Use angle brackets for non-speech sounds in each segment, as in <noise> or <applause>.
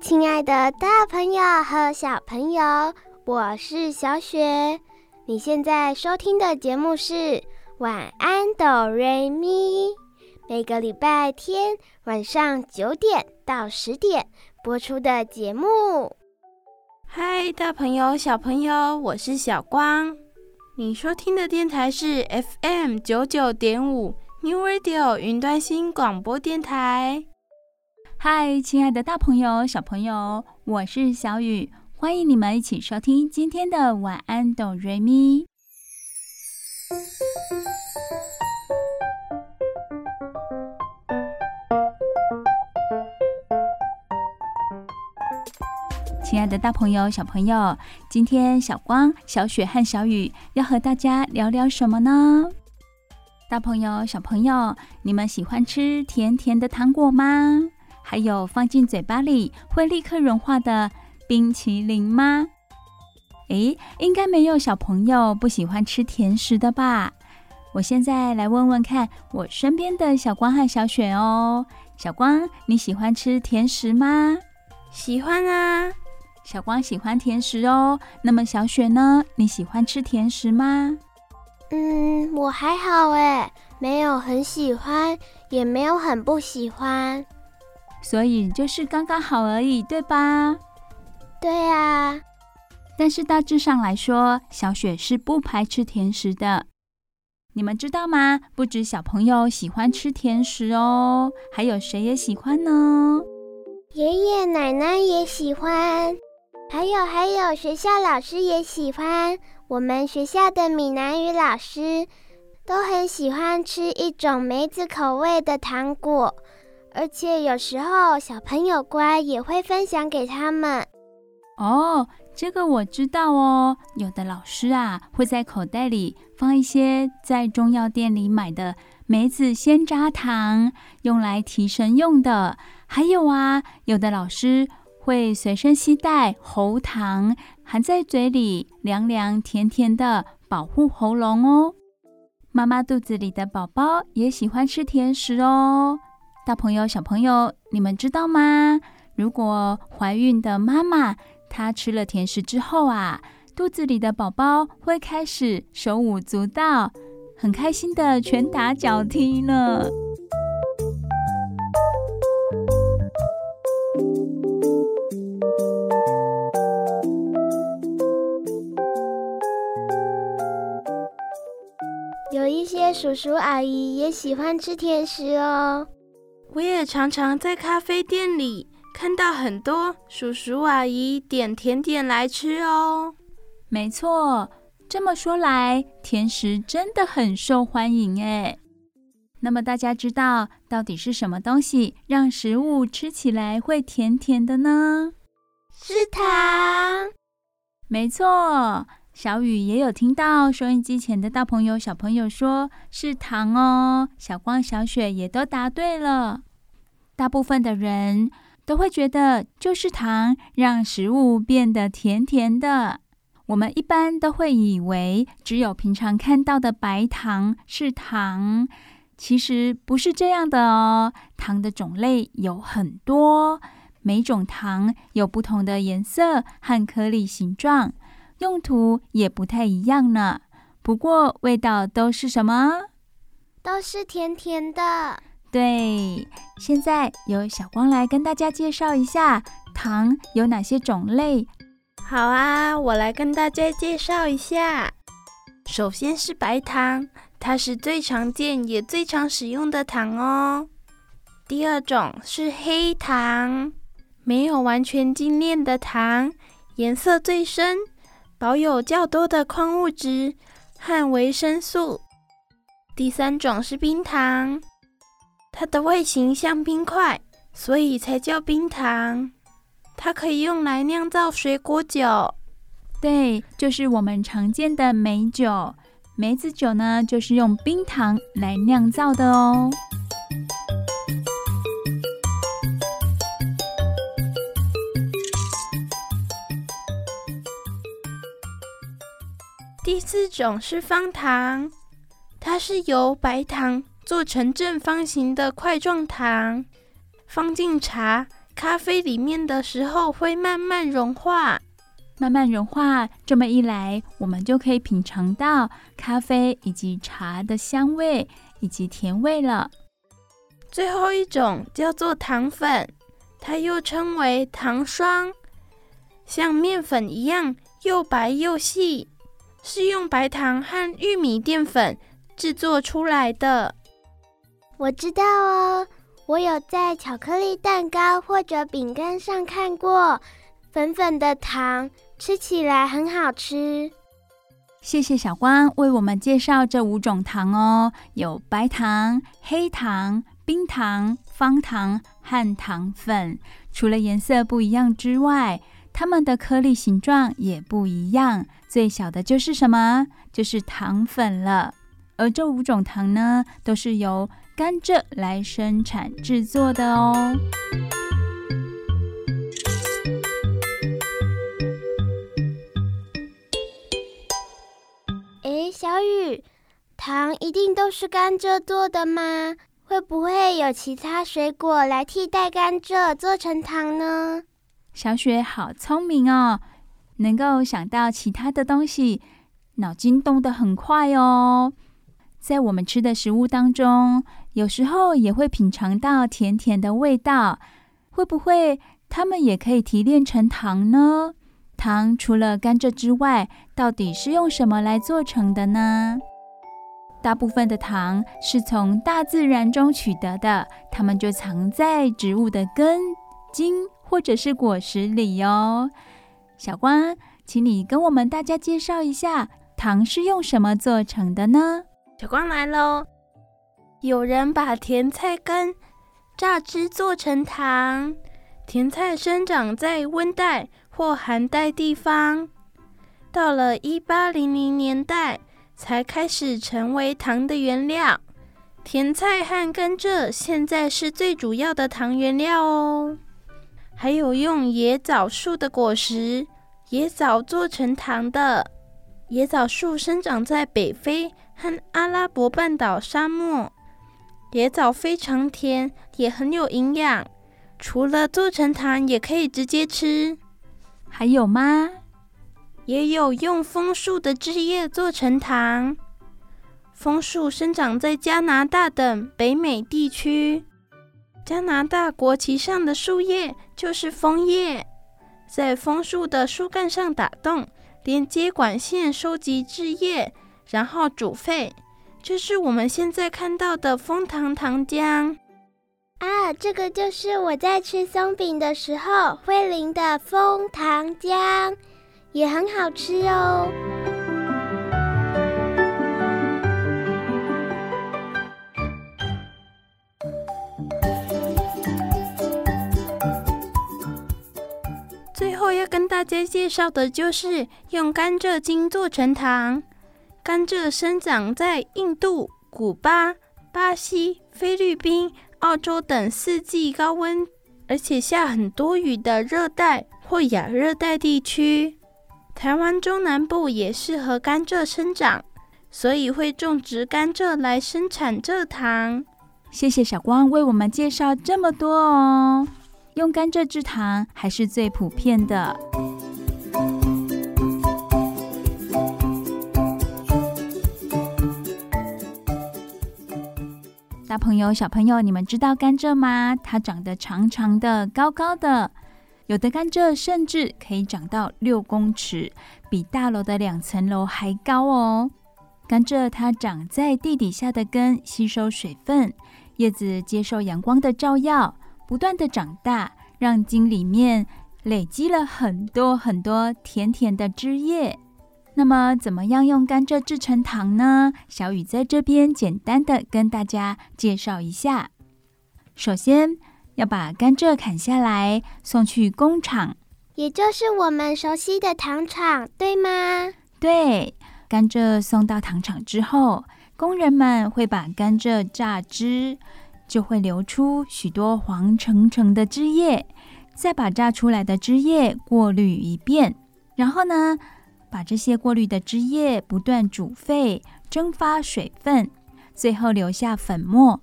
亲爱的大朋友和小朋友，我是小雪。你现在收听的节目是晚安哆瑞咪，每个礼拜天晚上九点到十点播出的节目。嗨，大朋友、小朋友，我是小光。你收听的电台是 FM 九九点五 New Radio 云端新广播电台。嗨，亲爱的大朋友、小朋友，我是小雨，欢迎你们一起收听今天的晚安哆瑞咪。亲爱的大朋友、小朋友，今天小光、小雪和小雨要和大家聊聊什么呢？大朋友、小朋友，你们喜欢吃甜甜的糖果吗？还有放进嘴巴里会立刻融化的冰淇淋吗？诶，应该没有小朋友不喜欢吃甜食的吧？我现在来问问看我身边的小光和小雪哦。小光，你喜欢吃甜食吗？喜欢啊。小光喜欢甜食哦，那么小雪呢？你喜欢吃甜食吗？嗯，我还好诶，没有很喜欢，也没有很不喜欢，所以就是刚刚好而已，对吧？对啊。但是大致上来说，小雪是不排斥甜食的。你们知道吗？不止小朋友喜欢吃甜食哦，还有谁也喜欢呢？爷爷奶奶也喜欢。还有还有，学校老师也喜欢。我们学校的闽南语老师都很喜欢吃一种梅子口味的糖果，而且有时候小朋友乖也会分享给他们。哦，这个我知道哦。有的老师啊会在口袋里放一些在中药店里买的梅子鲜榨糖，用来提神用的。还有啊，有的老师。会随身携带喉糖，含在嘴里，凉凉甜甜的，保护喉咙哦。妈妈肚子里的宝宝也喜欢吃甜食哦。大朋友、小朋友，你们知道吗？如果怀孕的妈妈她吃了甜食之后啊，肚子里的宝宝会开始手舞足蹈，很开心的拳打脚踢呢。有一些叔叔阿姨也喜欢吃甜食哦。我也常常在咖啡店里看到很多叔叔阿姨点甜点来吃哦。没错，这么说来，甜食真的很受欢迎哎。那么大家知道到底是什么东西让食物吃起来会甜甜的呢？是糖。没错。小雨也有听到收音机前的大朋友、小朋友说是糖哦。小光、小雪也都答对了。大部分的人都会觉得就是糖让食物变得甜甜的。我们一般都会以为只有平常看到的白糖是糖，其实不是这样的哦。糖的种类有很多，每种糖有不同的颜色和颗粒形状。用途也不太一样呢，不过味道都是什么？都是甜甜的。对，现在由小光来跟大家介绍一下糖有哪些种类。好啊，我来跟大家介绍一下。首先是白糖，它是最常见也最常使用的糖哦。第二种是黑糖，没有完全精炼的糖，颜色最深。保有较多的矿物质和维生素。第三种是冰糖，它的外形像冰块，所以才叫冰糖。它可以用来酿造水果酒，对，就是我们常见的梅酒。梅子酒呢，就是用冰糖来酿造的哦。第四种是方糖，它是由白糖做成正方形的块状糖，放进茶。咖啡里面的时候会慢慢融化，慢慢融化。这么一来，我们就可以品尝到咖啡以及茶的香味以及甜味了。最后一种叫做糖粉，它又称为糖霜，像面粉一样又白又细，是用白糖和玉米淀粉制作出来的。我知道哦。我有在巧克力蛋糕或者饼干上看过粉粉的糖，吃起来很好吃。谢谢小光为我们介绍这五种糖哦，有白糖、黑糖、冰糖、方糖和糖粉。除了颜色不一样之外，它们的颗粒形状也不一样。最小的就是什么？就是糖粉了。而这五种糖呢，都是由甘蔗来生产制作的哦。诶，小雨，糖一定都是甘蔗做的吗？会不会有其他水果来替代甘蔗做成糖呢？小雪好聪明哦，能够想到其他的东西，脑筋动得很快哦。在我们吃的食物当中，有时候也会品尝到甜甜的味道，会不会它们也可以提炼成糖呢？糖除了甘蔗之外，到底是用什么来做成的呢？大部分的糖是从大自然中取得的，它们就藏在植物的根、茎或者是果实里哟。小光，请你跟我们大家介绍一下，糖是用什么做成的呢？小光来喽！有人把甜菜根榨汁做成糖。甜菜生长在温带或寒带地方，到了一八零零年代才开始成为糖的原料。甜菜和甘蔗现在是最主要的糖原料哦。还有用野枣树的果实、野枣做成糖的。野枣树生长在北非和阿拉伯半岛沙漠，野枣非常甜，也很有营养。除了做成糖，也可以直接吃。还有吗？也有用枫树的枝叶做成糖。枫树生长在加拿大等北美地区，加拿大国旗上的树叶就是枫叶，在枫树的树干上打洞。连接管线收集汁液，然后煮沸，这是我们现在看到的枫糖糖浆。啊，这个就是我在吃松饼的时候会淋的枫糖浆，也很好吃哦。我要跟大家介绍的就是用甘蔗精做成糖。甘蔗生长在印度、古巴、巴西、菲律宾、澳洲等四季高温，而且下很多雨的热带或亚热带地区。台湾中南部也适合甘蔗生长，所以会种植甘蔗来生产蔗糖。谢谢小光为我们介绍这么多哦。用甘蔗制糖还是最普遍的。大朋友、小朋友，你们知道甘蔗吗？它长得长长的、高高的，有的甘蔗甚至可以长到六公尺，比大楼的两层楼还高哦。甘蔗它长在地底下的根吸收水分，叶子接受阳光的照耀。不断的长大，让茎里面累积了很多很多甜甜的汁液。那么，怎么样用甘蔗制成糖呢？小雨在这边简单的跟大家介绍一下。首先，要把甘蔗砍下来送去工厂，也就是我们熟悉的糖厂，对吗？对，甘蔗送到糖厂之后，工人们会把甘蔗榨汁，就会流出许多黄澄澄的汁液，再把榨出来的汁液过滤一遍，然后呢，把这些过滤的汁液不断煮沸，蒸发水分，最后留下粉末。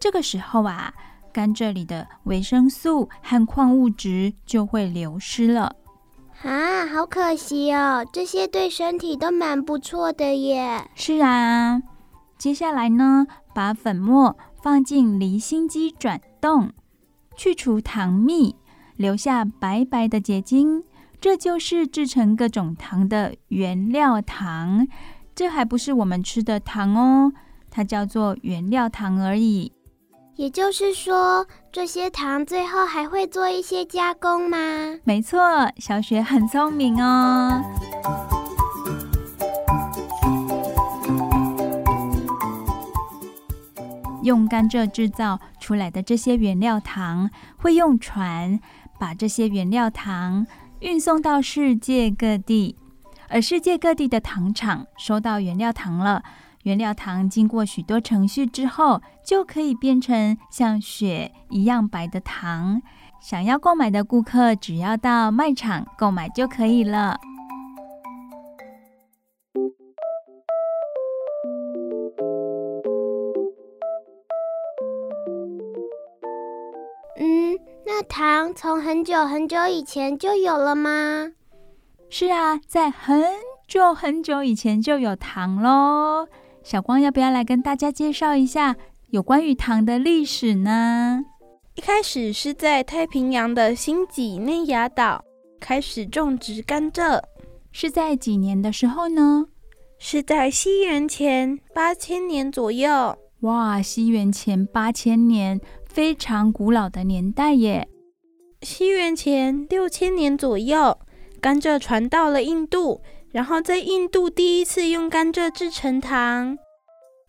这个时候啊，甘蔗里的维生素和矿物质就会流失了。啊，好可惜哦！这些对身体都蛮不错的耶。是啊，接下来呢，把粉末放进离心机转动，去除糖蜜，留下白白的结晶，这就是制成各种糖的原料糖。这还不是我们吃的糖哦，它叫做原料糖而已。也就是说，这些糖最后还会做一些加工吗？没错，小雪很聪明哦。用甘蔗制造出来的这些原料糖，会用船把这些原料糖运送到世界各地，而世界各地的糖厂收到原料糖了。原料糖经过许多程序之后，就可以变成像雪一样白的糖。想要购买的顾客，只要到卖场购买就可以了。那糖从很久很久以前就有了吗？是啊，在很久很久以前就有糖喽。小光要不要来跟大家介绍一下有关于糖的历史呢？一开始是在太平洋的新几内亚岛开始种植甘蔗，是在几年的时候呢？是在西元前八千年左右。哇，西元前八千年，非常古老的年代耶。西元前六千年左右，甘蔗传到了印度。然后在印度第一次用甘蔗制成糖。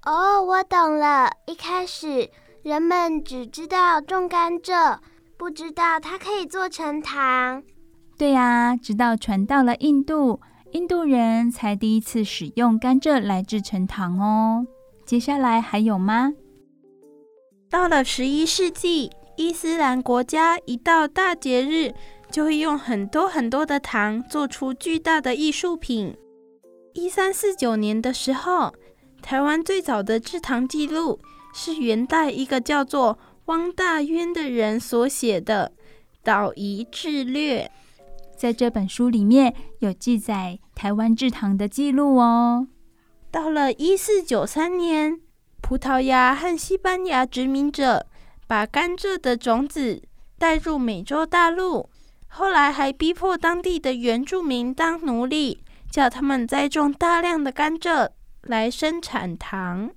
哦，我懂了。一开始人们只知道种甘蔗，不知道它可以做成糖。对呀，直到传到了印度，印度人才第一次使用甘蔗来制成糖哦。接下来还有吗？到了十一世纪，伊斯兰国家一到大节日，就会用很多很多的糖做出巨大的艺术品。一三四九年的时候，台湾最早的制糖记录是元代一个叫做汪大渊的人所写的《岛夷志略》。在这本书里面有记载台湾制糖的记录哦。到了一四九三年，葡萄牙和西班牙殖民者把甘蔗的种子带入美洲大陆。后来还逼迫当地的原住民当奴隶，叫他们栽种大量的甘蔗来生产糖。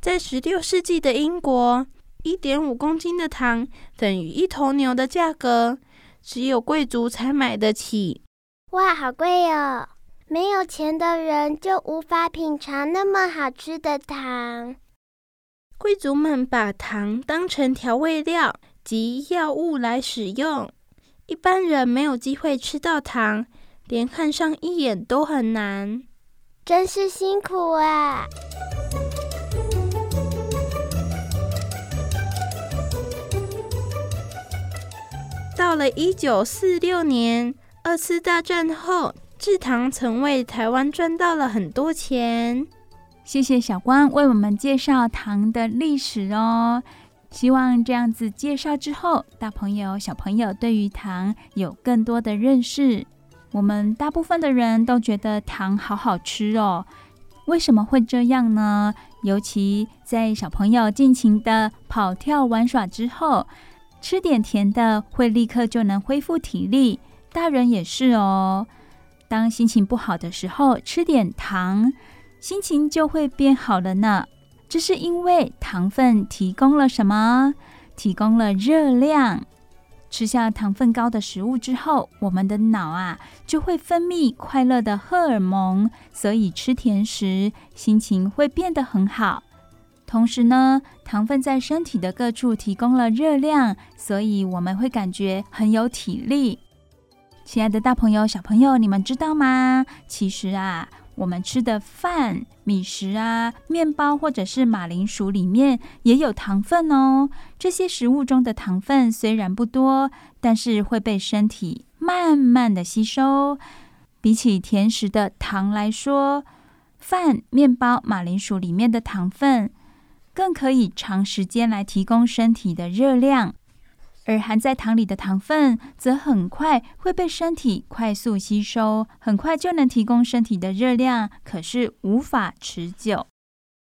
在十六世纪的英国，一点五公斤的糖等于一头牛的价格，只有贵族才买得起。哇，好贵哦！没有钱的人就无法品尝那么好吃的糖。贵族们把糖当成调味料及药物来使用。一般人没有机会吃到糖，连看上一眼都很难，真是辛苦啊！到了一九四六年，二次大战后，制糖曾为台湾赚到了很多钱。谢谢小光为我们介绍糖的历史哦。希望这样子介绍之后，大朋友、小朋友对于糖有更多的认识。我们大部分的人都觉得糖好好吃哦，为什么会这样呢？尤其在小朋友尽情的跑跳玩耍之后，吃点甜的会立刻就能恢复体力。大人也是哦，当心情不好的时候，吃点糖，心情就会变好了呢。这是因为糖分提供了什么？提供了热量。吃下糖分高的食物之后，我们的脑啊就会分泌快乐的荷尔蒙，所以吃甜食心情会变得很好。同时呢，糖分在身体的各处提供了热量，所以我们会感觉很有体力。亲爱的大朋友、小朋友，你们知道吗？其实啊，我们吃的饭、米食啊、面包或者是马铃薯里面也有糖分哦。这些食物中的糖分虽然不多，但是会被身体慢慢的吸收。比起甜食的糖来说，饭、面包、马铃薯里面的糖分更可以长时间来提供身体的热量，而含在糖里的糖分则很快会被身体快速吸收，很快就能提供身体的热量，可是无法持久。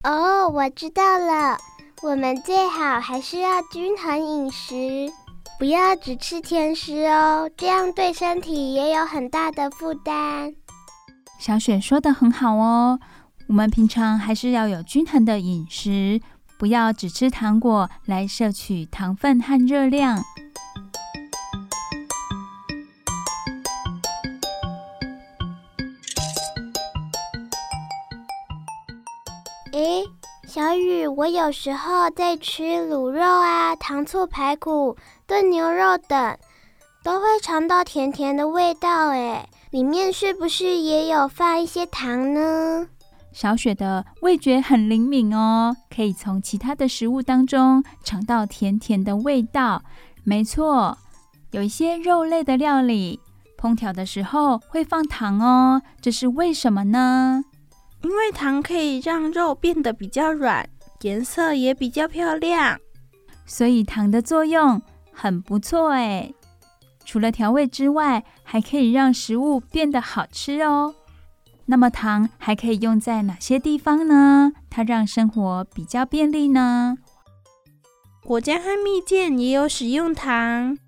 哦，我知道了，我们最好还是要均衡饮食。不要只吃甜食哦，这样对身体也有很大的负担。小雪说的很好哦，我们平常还是要有均衡的饮食，不要只吃糖果来摄取糖分和热量。诶，小雨，我有时候在吃卤肉啊、糖醋排骨。炖牛肉等都会尝到甜甜的味道，哎，里面是不是也有放一些糖呢？小雪的味觉很灵敏哦，可以从其他的食物当中尝到甜甜的味道。没错，有一些肉类的料理烹调的时候会放糖哦，这是为什么呢？因为糖可以让肉变得比较软，颜色也比较漂亮，所以糖的作用。很不错哎，除了调味之外，还可以让食物变得好吃哦。那么糖还可以用在哪些地方呢？它让生活比较便利呢？果酱和蜜饯也有使用糖，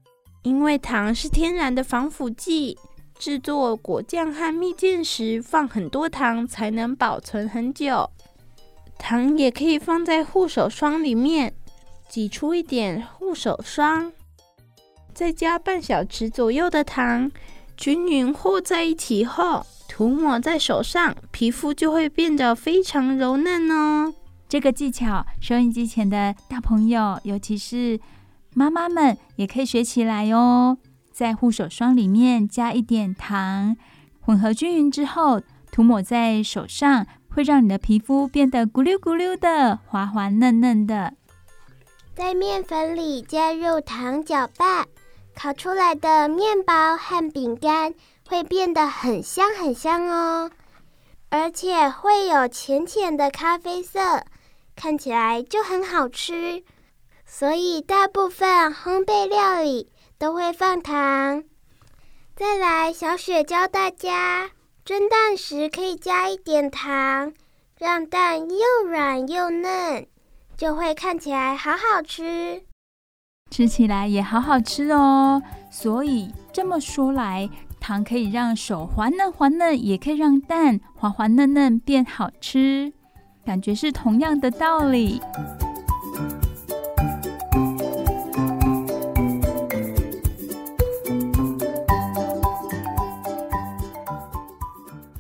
因为糖是天然的防腐剂。制作果酱和蜜饯时，放很多糖才能保存很久。糖也可以放在护手霜里面，挤出一点护手霜。再加半小匙左右的糖，均匀和在一起后，涂抹在手上，皮肤就会变得非常柔嫩哦。这个技巧，收音机前的大朋友，尤其是妈妈们，也可以学起来哦。在护手霜里面加一点糖，混合均匀之后，涂抹在手上，会让你的皮肤变得咕溜咕溜的，滑滑嫩嫩的。在面粉里加入糖搅拌。烤出来的面包和饼干会变得很香很香哦，而且会有浅浅的咖啡色，看起来就很好吃。所以大部分烘焙料理都会放糖。再来，小雪教大家蒸蛋时可以加一点糖，让蛋又软又嫩，就会看起来好好吃。吃起来也好好吃哦，所以这么说来，糖可以让手滑嫩滑嫩，也可以让蛋滑滑嫩嫩变好吃，感觉是同样的道理。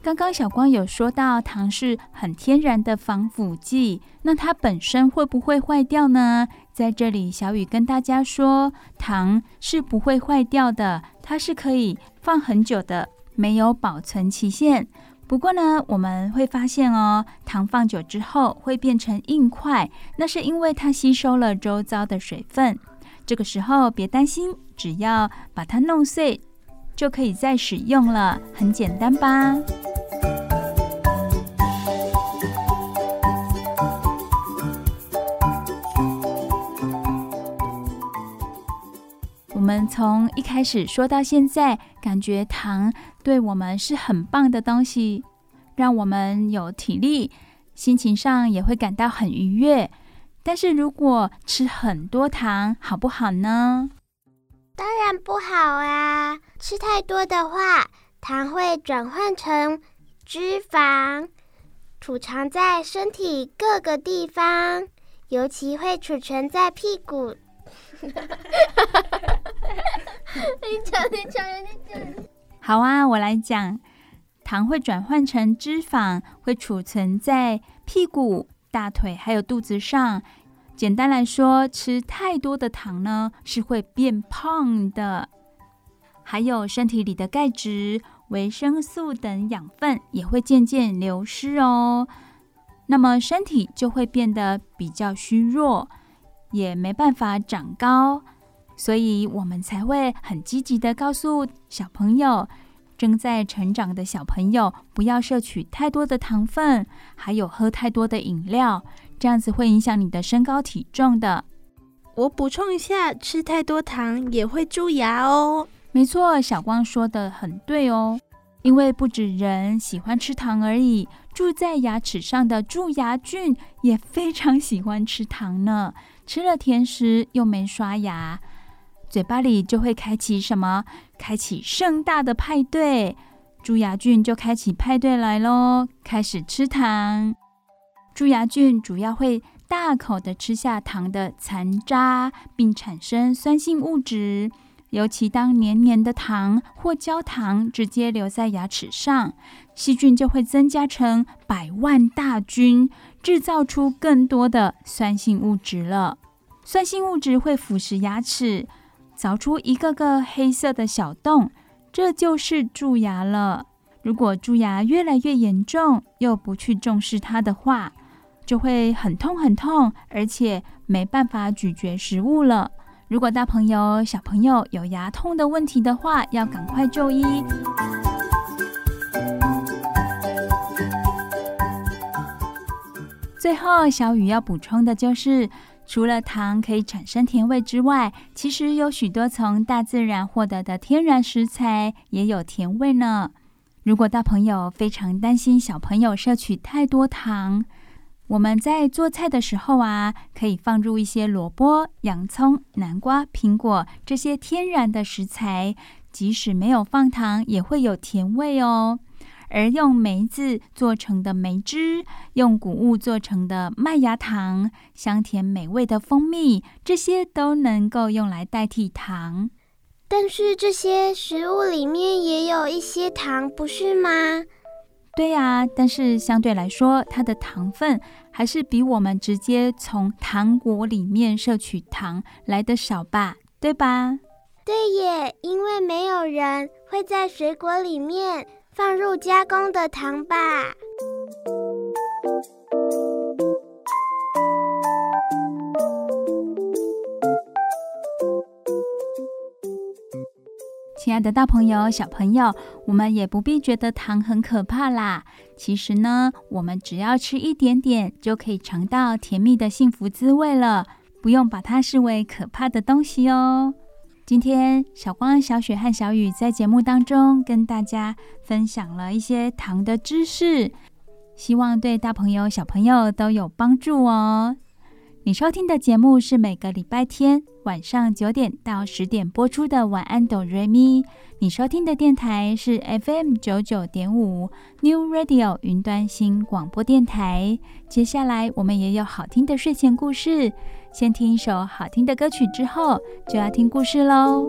刚刚小光有说到糖是很天然的防腐剂，那它本身会不会坏掉呢？在这里，小雨跟大家说，糖是不会坏掉的，它是可以放很久的，没有保存期限。不过呢，我们会发现哦，糖放久之后会变成硬块，那是因为它吸收了周遭的水分。这个时候别担心，只要把它弄碎，就可以再使用了，很简单吧？我们从一开始说到现在，感觉糖对我们是很棒的东西，让我们有体力，心情上也会感到很愉悦。但是如果吃很多糖，好不好呢？当然不好啊！吃太多的话，糖会转换成脂肪，储藏在身体各个地方，尤其会储存在屁股。你讲，你讲，你讲。好啊，我来讲。糖会转换成脂肪，会储存在屁股、大腿还有肚子上。简单来说，吃太多的糖呢，是会变胖的。还有身体里的钙质、维生素等养分也会渐渐流失哦。那么身体就会变得比较虚弱，也没办法长高。所以我们才会很积极的告诉小朋友，正在成长的小朋友不要摄取太多的糖分，还有喝太多的饮料，这样子会影响你的身高体重的。我补充一下，吃太多糖也会蛀牙哦。没错，小光说的很对哦，因为不止人喜欢吃糖而已，住在牙齿上的蛀牙菌也非常喜欢吃糖呢。吃了甜食又没刷牙。嘴巴里就会开启什么？开启盛大的派对，蛀牙菌就开启派对来喽，开始吃糖。蛀牙菌主要会大口的吃下糖的残渣，并产生酸性物质。尤其当黏黏的糖或焦糖直接留在牙齿上，细菌就会增加成百万大军，制造出更多的酸性物质了。酸性物质会腐蚀牙齿。凿出一个个黑色的小洞，这就是蛀牙了。如果蛀牙越来越严重，又不去重视它的话，就会很痛很痛，而且没办法咀嚼食物了。如果大朋友、小朋友有牙痛的问题的话，要赶快就医。最后，小雨要补充的就是。除了糖可以产生甜味之外，其实有许多从大自然获得的天然食材也有甜味呢。如果大朋友非常担心小朋友摄取太多糖，我们在做菜的时候啊，可以放入一些萝卜、洋葱、南瓜、苹果这些天然的食材，即使没有放糖，也会有甜味哦。而用梅子做成的梅汁，用谷物做成的麦芽糖，香甜美味的蜂蜜，这些都能够用来代替糖。但是这些食物里面也有一些糖，不是吗？对呀，但是相对来说，它的糖分还是比我们直接从糖果里面摄取糖来的少吧？对吧？对耶，因为没有人会在水果里面。放入加工的糖吧。亲爱的大朋友、小朋友，我们也不必觉得糖很可怕啦。其实呢，我们只要吃一点点，就可以尝到甜蜜的幸福滋味了，不用把它视为可怕的东西哦。今天，小光、小雪和小雨在节目当中跟大家分享了一些糖的知识，希望对大朋友、小朋友都有帮助哦。你收听的节目是每个礼拜天晚上九点到十点播出的《晚安，哆瑞咪》。你收听的电台是 FM 九九点五 New Radio 云端新广播电台。接下来，我们也有好听的睡前故事。先听一首好听的歌曲，之后就要听故事喽。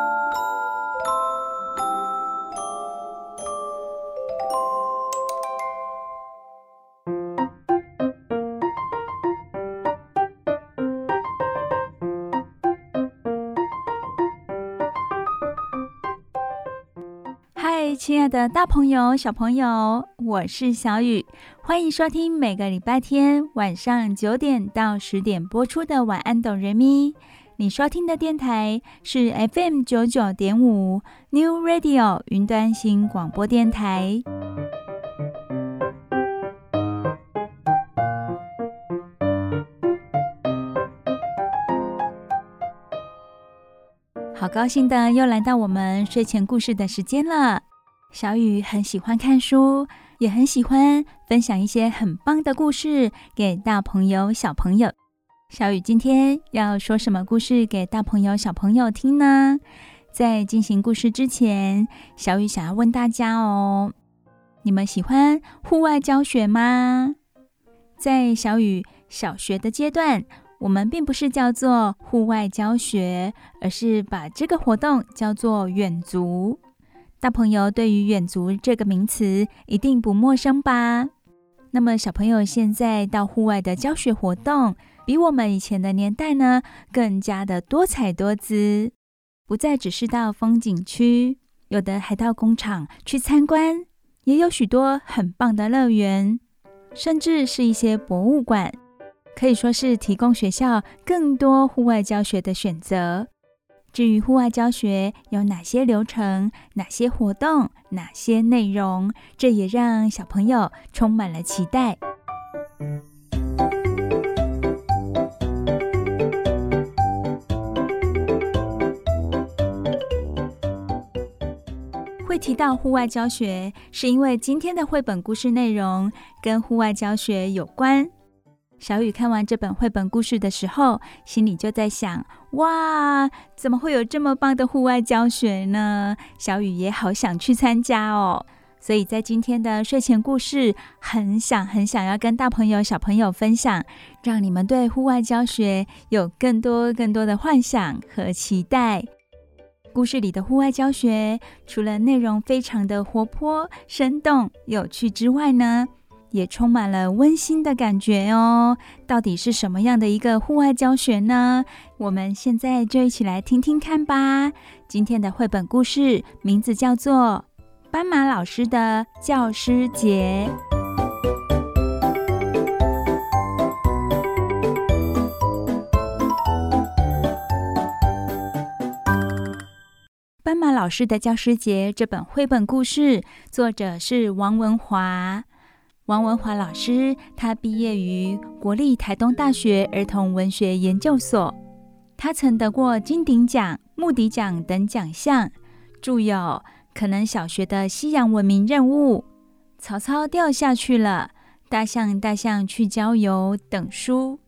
的大朋友、小朋友，我是小雨，欢迎收听每个礼拜天晚上九点到十点播出的《晚安，哆瑞咪》。你收听的电台是 FM 九九点五 New Radio 云端新广播电台。好高兴的又来到我们睡前故事的时间了。小雨很喜欢看书，也很喜欢分享一些很棒的故事给大朋友、小朋友。小雨今天要说什么故事给大朋友、小朋友听呢？在进行故事之前，小雨想要问大家哦，你们喜欢户外教学吗？在小雨小学的阶段，我们并不是叫做户外教学，而是把这个活动叫做远足。大朋友对于远足这个名词一定不陌生吧？那么小朋友现在到户外的教学活动，比我们以前的年代呢，更加的多彩多姿，不再只是到风景区，有的还到工厂去参观，也有许多很棒的乐园，甚至是一些博物馆，可以说是提供学校更多户外教学的选择。至于户外教学有哪些流程、哪些活动、哪些内容，这也让小朋友充满了期待。会提到户外教学，是因为今天的绘本故事内容跟户外教学有关。小雨看完这本绘本故事的时候，心里就在想：哇，怎么会有这么棒的户外教学呢？小雨也好想去参加哦。所以在今天的睡前故事，很想很想要跟大朋友、小朋友分享，让你们对户外教学有更多更多的幻想和期待。故事里的户外教学，除了内容非常的活泼、生动、有趣之外呢，也充满了温馨的感觉哦。到底是什么样的一个户外教学呢？我们现在就一起来听听看吧。今天的绘本故事名字叫做《斑马老师的教师节》。《斑马老师的教师节》这本绘本故事，作者是王文华。王文华老师，他毕业于国立台东大学儿童文学研究所。他曾得过金鼎奖、木笛奖等奖项，著有《可能小学的西洋文明任务》、《曹操掉下去了》、《大象大象去郊游》等书。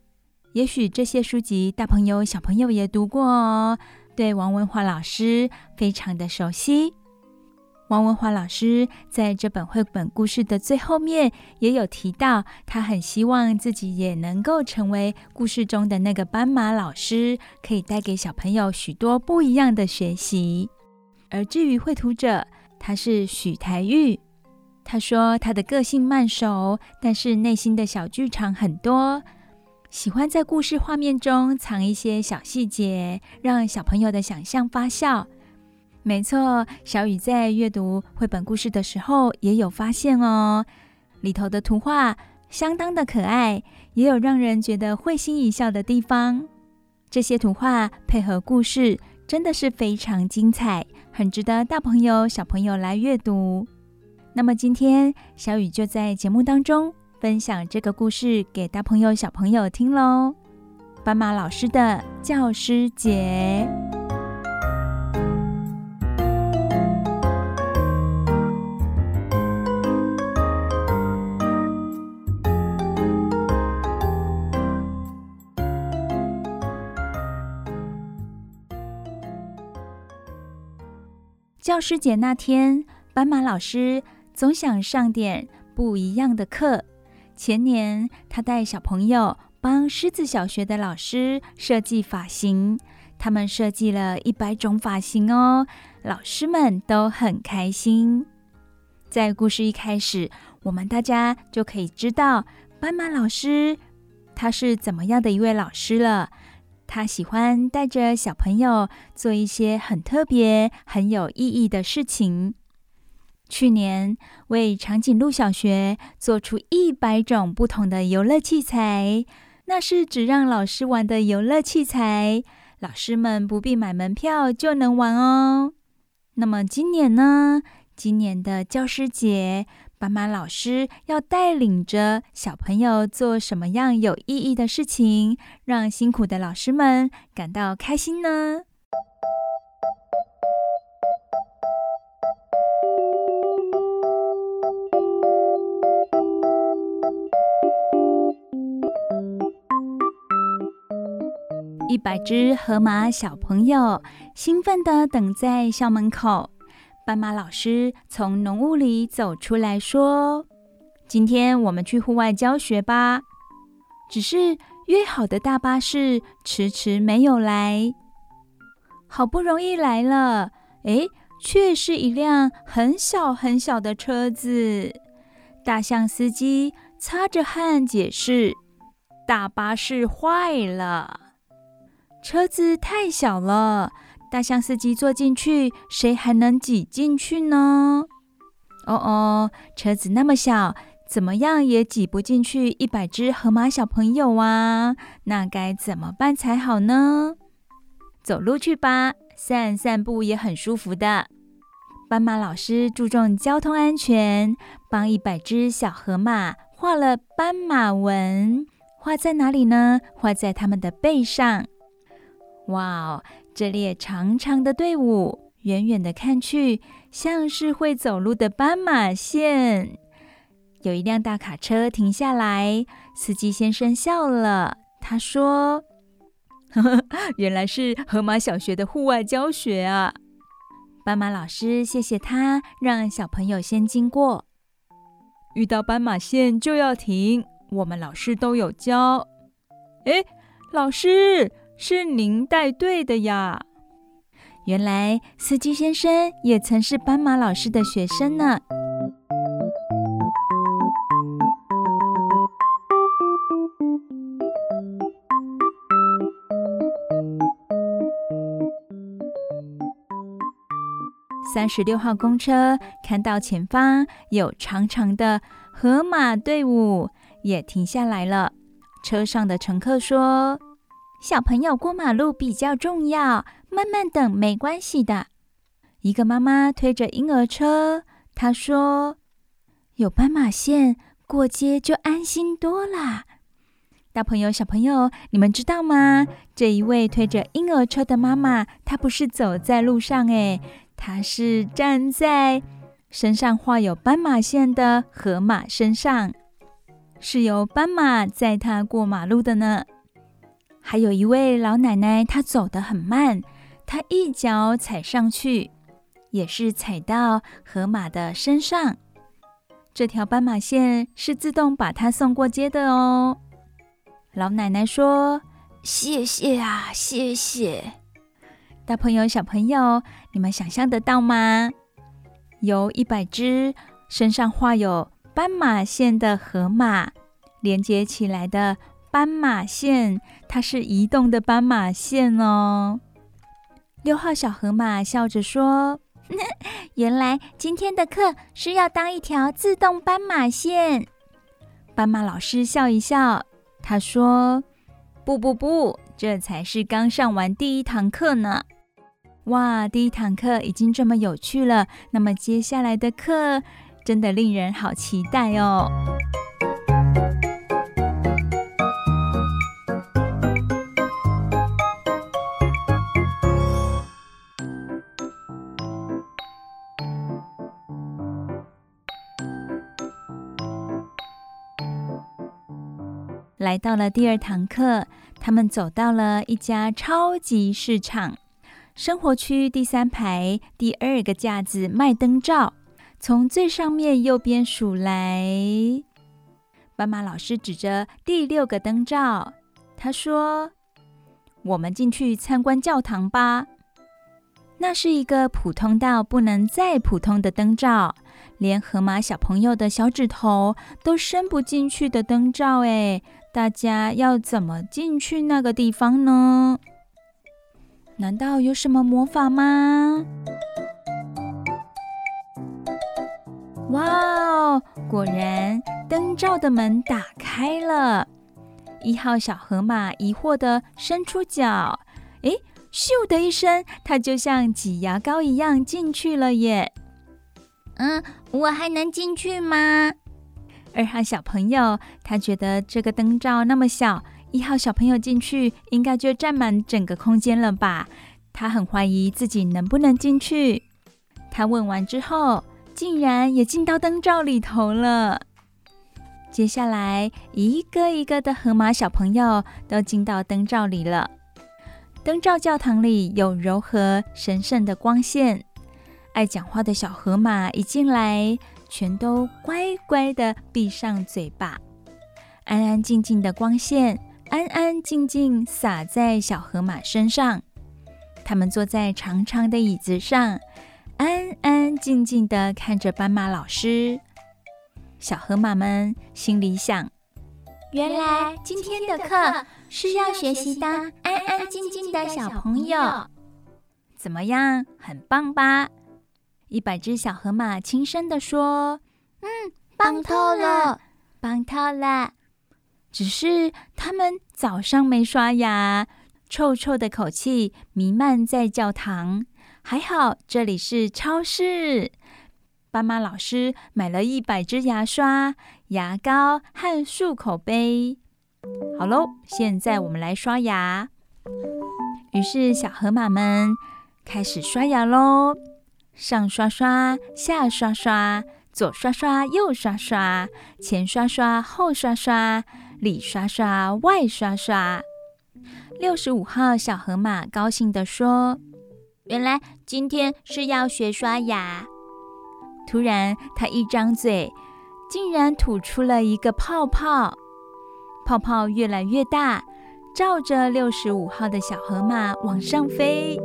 也许这些书籍，大朋友小朋友也读过哦。对王文华老师非常的熟悉。王文华老师在这本绘本故事的最后面也有提到，他很希望自己也能够成为故事中的那个斑马老师，可以带给小朋友许多不一样的学习。而至于绘图者，他是许台玉。他说他的个性慢熟，但是内心的小剧场很多。喜欢在故事画面中藏一些小细节，让小朋友的想象发酵。没错，小雨在阅读绘本故事的时候也有发现哦，里头的图画相当的可爱，也有让人觉得会心一笑的地方。这些图画配合故事，真的是非常精彩，很值得大朋友小朋友来阅读。那么今天小雨就在节目当中。分享这个故事给大朋友、小朋友听喽。斑马老师的教师节。教师节那天，斑马老师总想上点不一样的课。前年，他带小朋友帮狮子小学的老师设计发型，他们设计了一百种发型哦，老师们都很开心。在故事一开始，我们大家就可以知道斑马老师他是怎么样的一位老师了。他喜欢带着小朋友做一些很特别、很有意义的事情。去年为长颈鹿小学做出一百种不同的游乐器材，那是只让老师玩的游乐器材，老师们不必买门票就能玩哦。那么今年呢？今年的教师节，斑马老师要带领着小朋友做什么样有意义的事情，让辛苦的老师们感到开心呢？一百只河马小朋友兴奋地等在校门口，斑马老师从浓雾里走出来说：“今天我们去户外教学吧。”只是约好的大巴士迟迟没有来。好不容易来了，诶，却是一辆很小很小的车子。大象司机擦着汗解释：“大巴士坏了，车子太小了。”大象司机坐进去，谁还能挤进去呢？哦哦，车子那么小，怎么样也挤不进去一百只河马小朋友啊！那该怎么办才好呢？走路去吧，散散步也很舒服的。斑马老师注重交通安全，帮一百只小河马画了斑马纹，画在哪里呢？画在它们的背上。哇哦！这列长长的队伍，远远的看去，像是会走路的斑马线。有一辆大卡车停下来，司机先生笑了，他说：“呵呵，原来是河马小学的户外教学啊！”斑马 <laughs> 老师谢谢他，让小朋友先经过。遇到斑马线就要停，我们老师都有教。哎，老师。是您带队的呀？原来司机先生也曾是斑马老师的学生呢。三十六号公车看到前方有长长的河马队伍，也停下来了。车上的乘客说。小朋友过马路比较重要，慢慢等没关系的。一个妈妈推着婴儿车，她说：“有斑马线，过街就安心多了。”大朋友、小朋友，你们知道吗？这一位推着婴儿车的妈妈，她不是走在路上，诶，她是站在身上画有斑马线的河马身上，是由斑马载她过马路的呢。还有一位老奶奶，她走得很慢，她一脚踩上去，也是踩到河马的身上。这条斑马线是自动把她送过街的哦。老奶奶说：“谢谢啊，谢谢。”大朋友、小朋友，你们想象得到吗？由一百只身上画有斑马线的河马连接起来的。斑马线，它是移动的斑马线哦。六号小河马笑着说：“ <laughs> 原来今天的课是要当一条自动斑马线。”斑马老师笑一笑，他说：“不不不，这才是刚上完第一堂课呢。”哇，第一堂课已经这么有趣了，那么接下来的课真的令人好期待哦。来到了第二堂课，他们走到了一家超级市场，生活区第三排第二个架子卖灯罩，从最上面右边数来。斑马老师指着第六个灯罩，他说：“我们进去参观教堂吧。”那是一个普通到不能再普通的灯罩，连河马小朋友的小指头都伸不进去的灯罩，哎。大家要怎么进去那个地方呢？难道有什么魔法吗？哇哦！果然，灯罩的门打开了。一号小河马疑惑地伸出脚，诶，咻的一声，它就像挤牙膏一样进去了耶。嗯，我还能进去吗？二号小朋友，他觉得这个灯罩那么小，一号小朋友进去应该就占满整个空间了吧？他很怀疑自己能不能进去。他问完之后，竟然也进到灯罩里头了。接下来，一个一个的河马小朋友都进到灯罩里了。灯罩教堂里有柔和神圣的光线。爱讲话的小河马一进来，全都乖乖地闭上嘴巴。安安静静的光线，安安静静洒在小河马身上。他们坐在长长的椅子上，安安静静地看着斑马老师。小河马们心里想：原来今天的课是要学习当安安静静的小朋友。怎么样？很棒吧？一百只小河马轻声地说：“嗯，棒透了，棒透了。只是他们早上没刷牙，臭臭的口气弥漫在教堂。还好这里是超市，斑马老师买了一百支牙刷、牙膏和漱口杯。好喽，现在我们来刷牙。于是小河马们开始刷牙喽。”上刷刷，下刷刷，左刷刷，右刷刷，前刷刷，后刷刷，里刷刷，外刷刷。六十五号小河马高兴地说：“原来今天是要学刷牙。”突然，它一张嘴，竟然吐出了一个泡泡，泡泡越来越大，照着六十五号的小河马往上飞。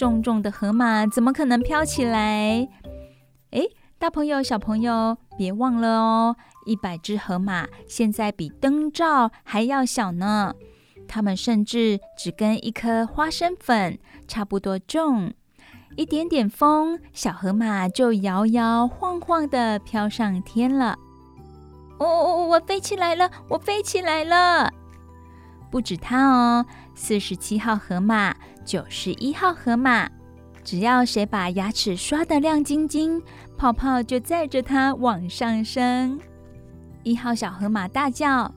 重重的河马怎么可能飘起来？哎，大朋友、小朋友，别忘了哦！一百只河马现在比灯罩还要小呢，它们甚至只跟一颗花生粉差不多重。一点点风，小河马就摇摇晃晃地飘上天了。哦哦哦，我飞起来了！我飞起来了！不止它哦，四十七号河马。九十一号河马，只要谁把牙齿刷得亮晶晶，泡泡就载着它往上升。一号小河马大叫：“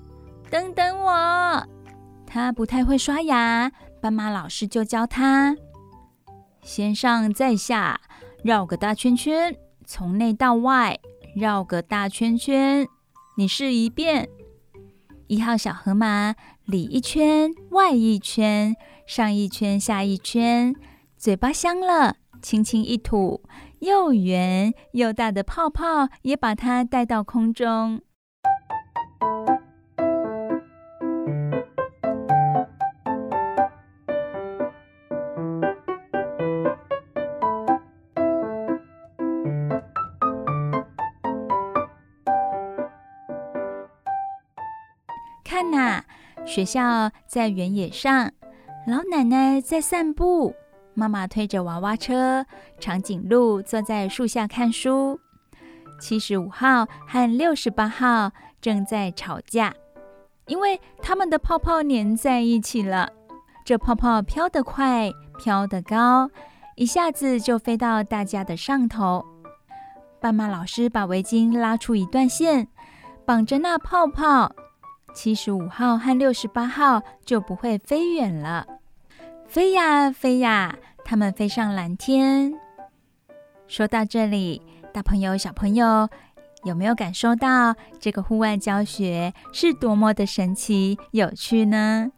等等我！”他不太会刷牙，斑马老师就教他：先上再下，绕个大圈圈，从内到外绕个大圈圈。你试一遍。一号小河马里一圈，外一圈。上一圈，下一圈，嘴巴香了，轻轻一吐，又圆又大的泡泡也把它带到空中。看呐，学校在原野上。老奶奶在散步，妈妈推着娃娃车，长颈鹿坐在树下看书。七十五号和六十八号正在吵架，因为他们的泡泡粘在一起了。这泡泡飘得快，飘得高，一下子就飞到大家的上头。斑马老师把围巾拉出一段线，绑着那泡泡。七十五号和六十八号就不会飞远了。飞呀飞呀，它们飞上蓝天。说到这里，大朋友、小朋友有没有感受到这个户外教学是多么的神奇、有趣呢？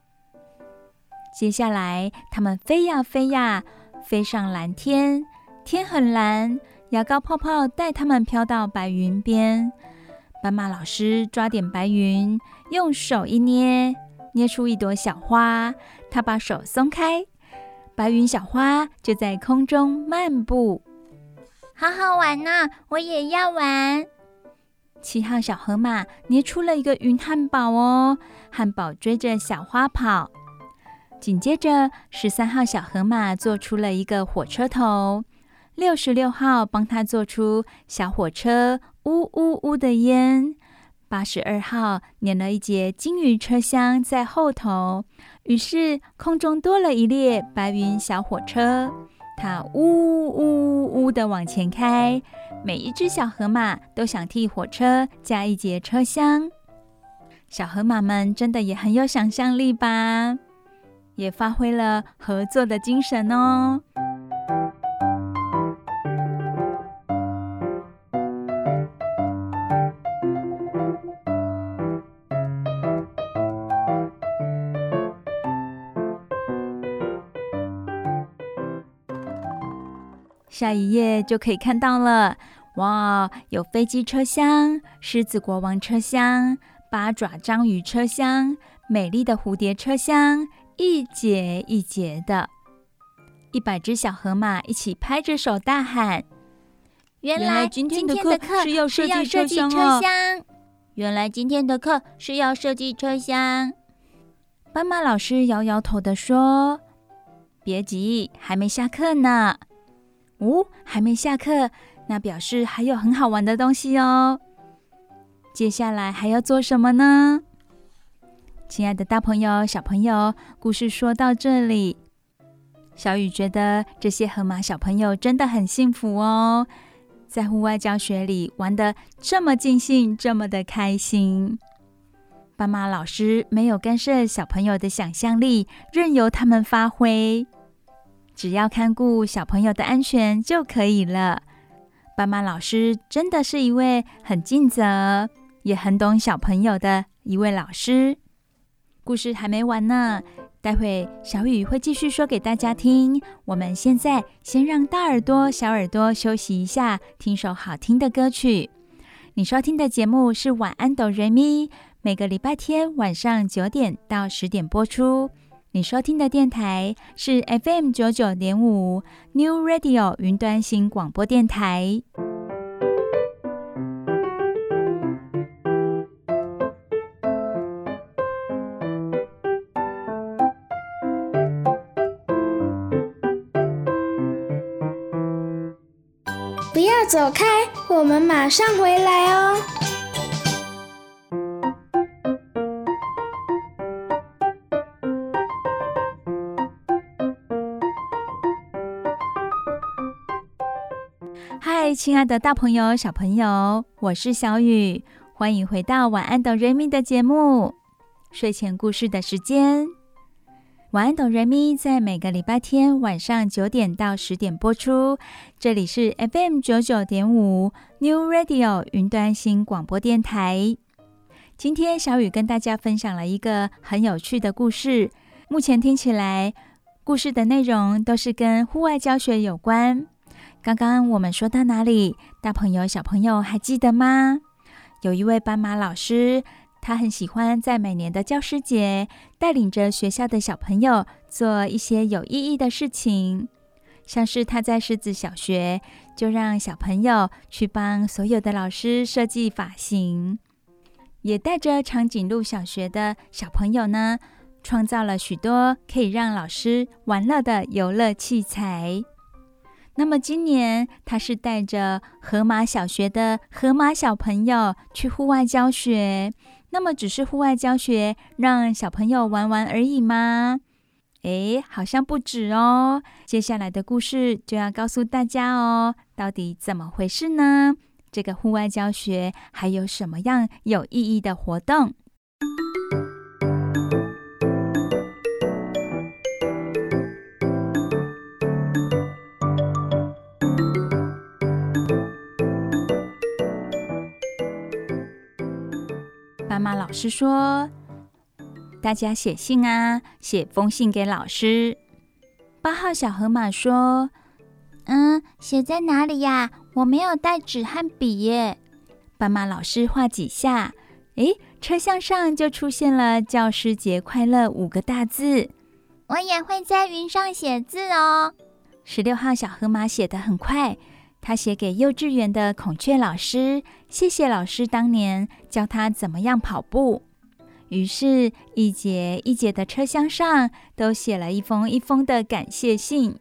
接下来，它们飞呀飞呀，飞上蓝天，天很蓝，牙膏泡泡带它们飘到白云边。斑马老师抓点白云，用手一捏，捏出一朵小花。他把手松开，白云小花就在空中漫步，好好玩呢！我也要玩。七号小河马捏出了一个云汉堡哦，汉堡追着小花跑。紧接着，十三号小河马做出了一个火车头，六十六号帮他做出小火车。呜呜呜的烟，八十二号粘了一节金鱼车厢在后头，于是空中多了一列白云小火车，它呜呜呜的往前开，每一只小河马都想替火车加一节车厢。小河马们真的也很有想象力吧？也发挥了合作的精神哦。下一页就可以看到了，哇，有飞机车厢、狮子国王车厢、八爪章鱼车厢、美丽的蝴蝶车厢，一节一节的，一百只小河马一起拍着手大喊：“原来今天的课是要设计车厢！原来今天的课是要设计车厢！”斑马老师摇摇头地说：“别急，还没下课呢。”哦，还没下课，那表示还有很好玩的东西哦。接下来还要做什么呢？亲爱的大朋友、小朋友，故事说到这里，小雨觉得这些河马小朋友真的很幸福哦，在户外教学里玩得这么尽兴，这么的开心。斑马老师没有干涉小朋友的想象力，任由他们发挥。只要看顾小朋友的安全就可以了。斑马老师真的是一位很尽责，也很懂小朋友的一位老师。故事还没完呢，待会小雨会继续说给大家听。我们现在先让大耳朵、小耳朵休息一下，听首好听的歌曲。你收听的节目是《晚安，哆瑞咪》，每个礼拜天晚上九点到十点播出。你收听的电台是 FM 九九点五 New Radio 云端新广播电台。不要走开，我们马上回来哦。亲爱的大朋友、小朋友，我是小雨，欢迎回到晚安，哆瑞咪的节目。睡前故事的时间，晚安，哆瑞咪在每个礼拜天晚上九点到十点播出。这里是 FM 九九点五 New Radio 云端新广播电台。今天小雨跟大家分享了一个很有趣的故事。目前听起来，故事的内容都是跟户外教学有关。刚刚我们说到哪里？大朋友、小朋友还记得吗？有一位斑马老师，他很喜欢在每年的教师节带领着学校的小朋友做一些有意义的事情，像是他在狮子小学就让小朋友去帮所有的老师设计发型，也带着长颈鹿小学的小朋友呢，创造了许多可以让老师玩乐的游乐器材。那么今年他是带着河马小学的河马小朋友去户外教学。那么只是户外教学，让小朋友玩玩而已吗？诶，好像不止哦。接下来的故事就要告诉大家哦，到底怎么回事呢？这个户外教学还有什么样有意义的活动？斑马老师说：“大家写信啊，写封信给老师。”八号小河马说：“嗯，写在哪里呀？我没有带纸和笔耶。”斑马老师画几下，诶，车厢上就出现了“教师节快乐”五个大字。我也会在云上写字哦。十六号小河马写得很快。他写给幼稚园的孔雀老师，谢谢老师当年教他怎么样跑步。于是，一节一节的车厢上都写了一封一封的感谢信。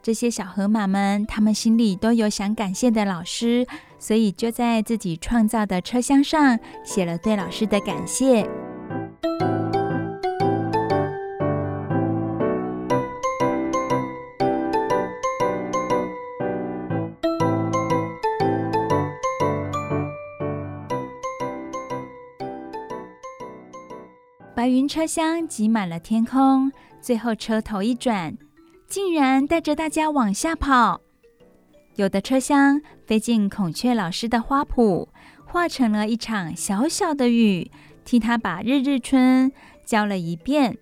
这些小河马们，他们心里都有想感谢的老师，所以就在自己创造的车厢上写了对老师的感谢。白云车厢挤满了天空，最后车头一转，竟然带着大家往下跑。有的车厢飞进孔雀老师的花圃，化成了一场小小的雨，替他把日日春浇了一遍。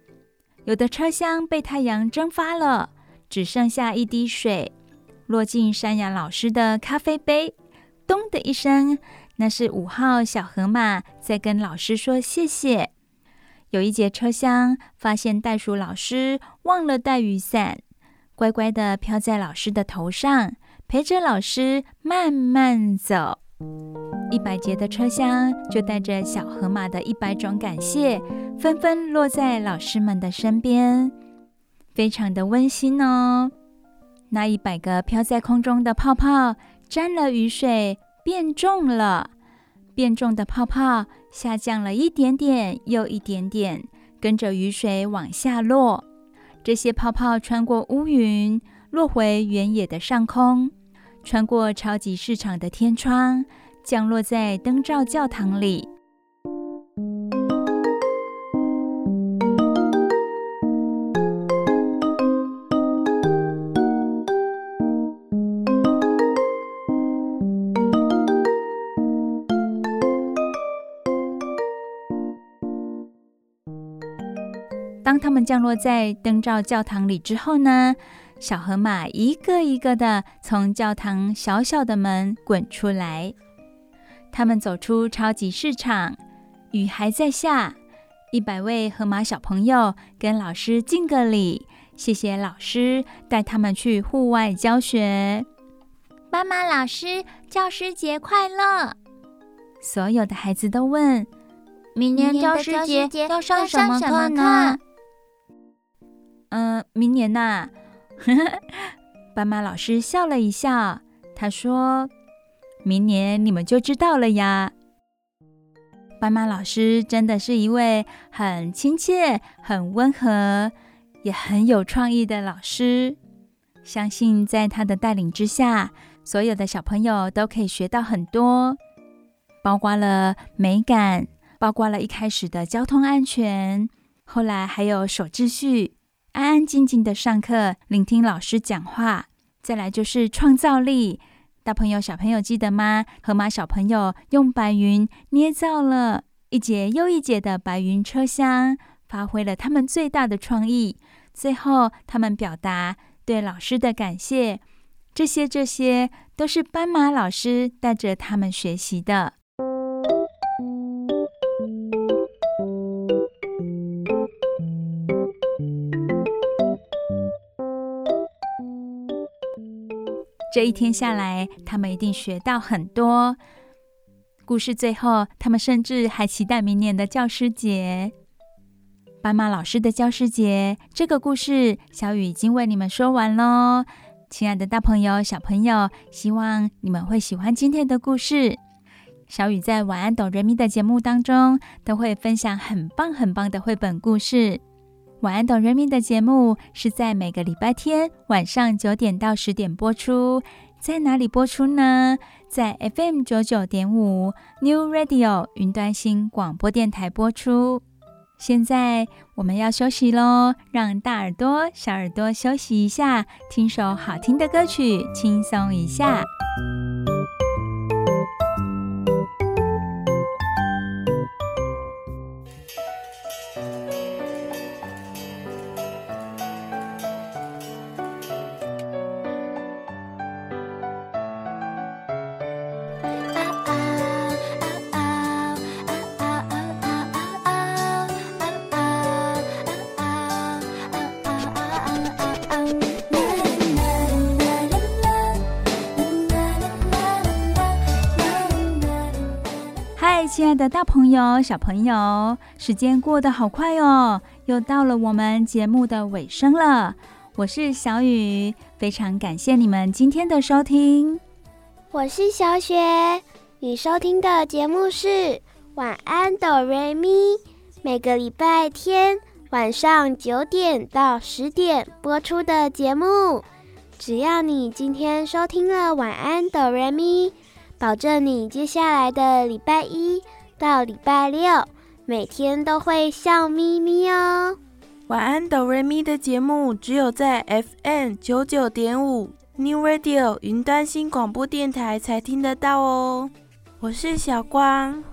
有的车厢被太阳蒸发了，只剩下一滴水落进山羊老师的咖啡杯，咚的一声，那是五号小河马在跟老师说谢谢。有一节车厢发现袋鼠老师忘了带雨伞，乖乖地飘在老师的头上，陪着老师慢慢走。一百节的车厢就带着小河马的一百种感谢。纷纷落在老师们的身边，非常的温馨哦。那一百个飘在空中的泡泡沾了雨水，变重了。变重的泡泡下降了一点点又一点点，跟着雨水往下落。这些泡泡穿过乌云，落回原野的上空，穿过超级市场的天窗，降落在灯罩教堂里。当他们降落在灯罩教堂里之后呢，小河马一个一个的从教堂小小的门滚出来。他们走出超级市场，雨还在下。一百位河马小朋友跟老师敬个礼，谢谢老师带他们去户外教学。斑马老师，教师节快乐！所有的孩子都问：明年教师节要上什么课呢？嗯、明年呐、啊，斑马老师笑了一笑，他说：“明年你们就知道了呀。”斑马老师真的是一位很亲切、很温和，也很有创意的老师。相信在他的带领之下，所有的小朋友都可以学到很多，包括了美感，包括了一开始的交通安全，后来还有守秩序。安安静静的上课，聆听老师讲话。再来就是创造力，大朋友、小朋友记得吗？河马小朋友用白云捏造了一节又一节的白云车厢，发挥了他们最大的创意。最后，他们表达对老师的感谢。这些这些都是斑马老师带着他们学习的。这一天下来，他们一定学到很多。故事最后，他们甚至还期待明年的教师节。斑马老师的教师节这个故事，小雨已经为你们说完喽。亲爱的大朋友、小朋友，希望你们会喜欢今天的故事。小雨在晚安，哆瑞咪的节目当中，都会分享很棒很棒的绘本故事。晚安，哆瑞咪的节目是在每个礼拜天晚上九点到十点播出，在哪里播出呢？在 FM 九九点五 New Radio 云端新广播电台播出。现在我们要休息喽，让大耳朵、小耳朵休息一下，听首好听的歌曲，轻松一下。亲爱的大朋友、小朋友，时间过得好快哦，又到了我们节目的尾声了。我是小雨，非常感谢你们今天的收听。我是小雪，你收听的节目是晚安哆瑞咪，每个礼拜天晚上九点到十点播出的节目。只要你今天收听了晚安哆瑞咪。保证你接下来的礼拜一到礼拜六每天都会笑眯眯哦。晚安哆瑞咪的节目只有在 FM 九九点五 New Radio 云端新广播电台才听得到哦。我是小光，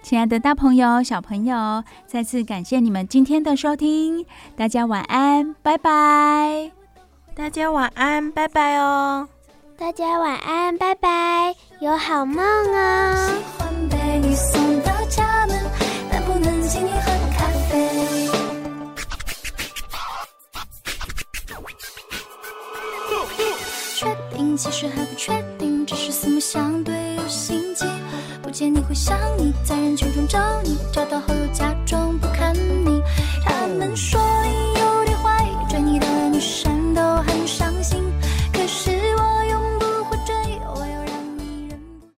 亲爱的大朋友、小朋友，再次感谢你们今天的收听，大家晚安，拜拜。大家晚安，拜拜哦。大家晚安，拜拜，有好梦啊。喜欢被你送到家门，但不能请你喝咖啡。确定其实还不确定，只是四目相对有心悸。不见你会想你，在人群中找你，找到后又假装不看你。他们说。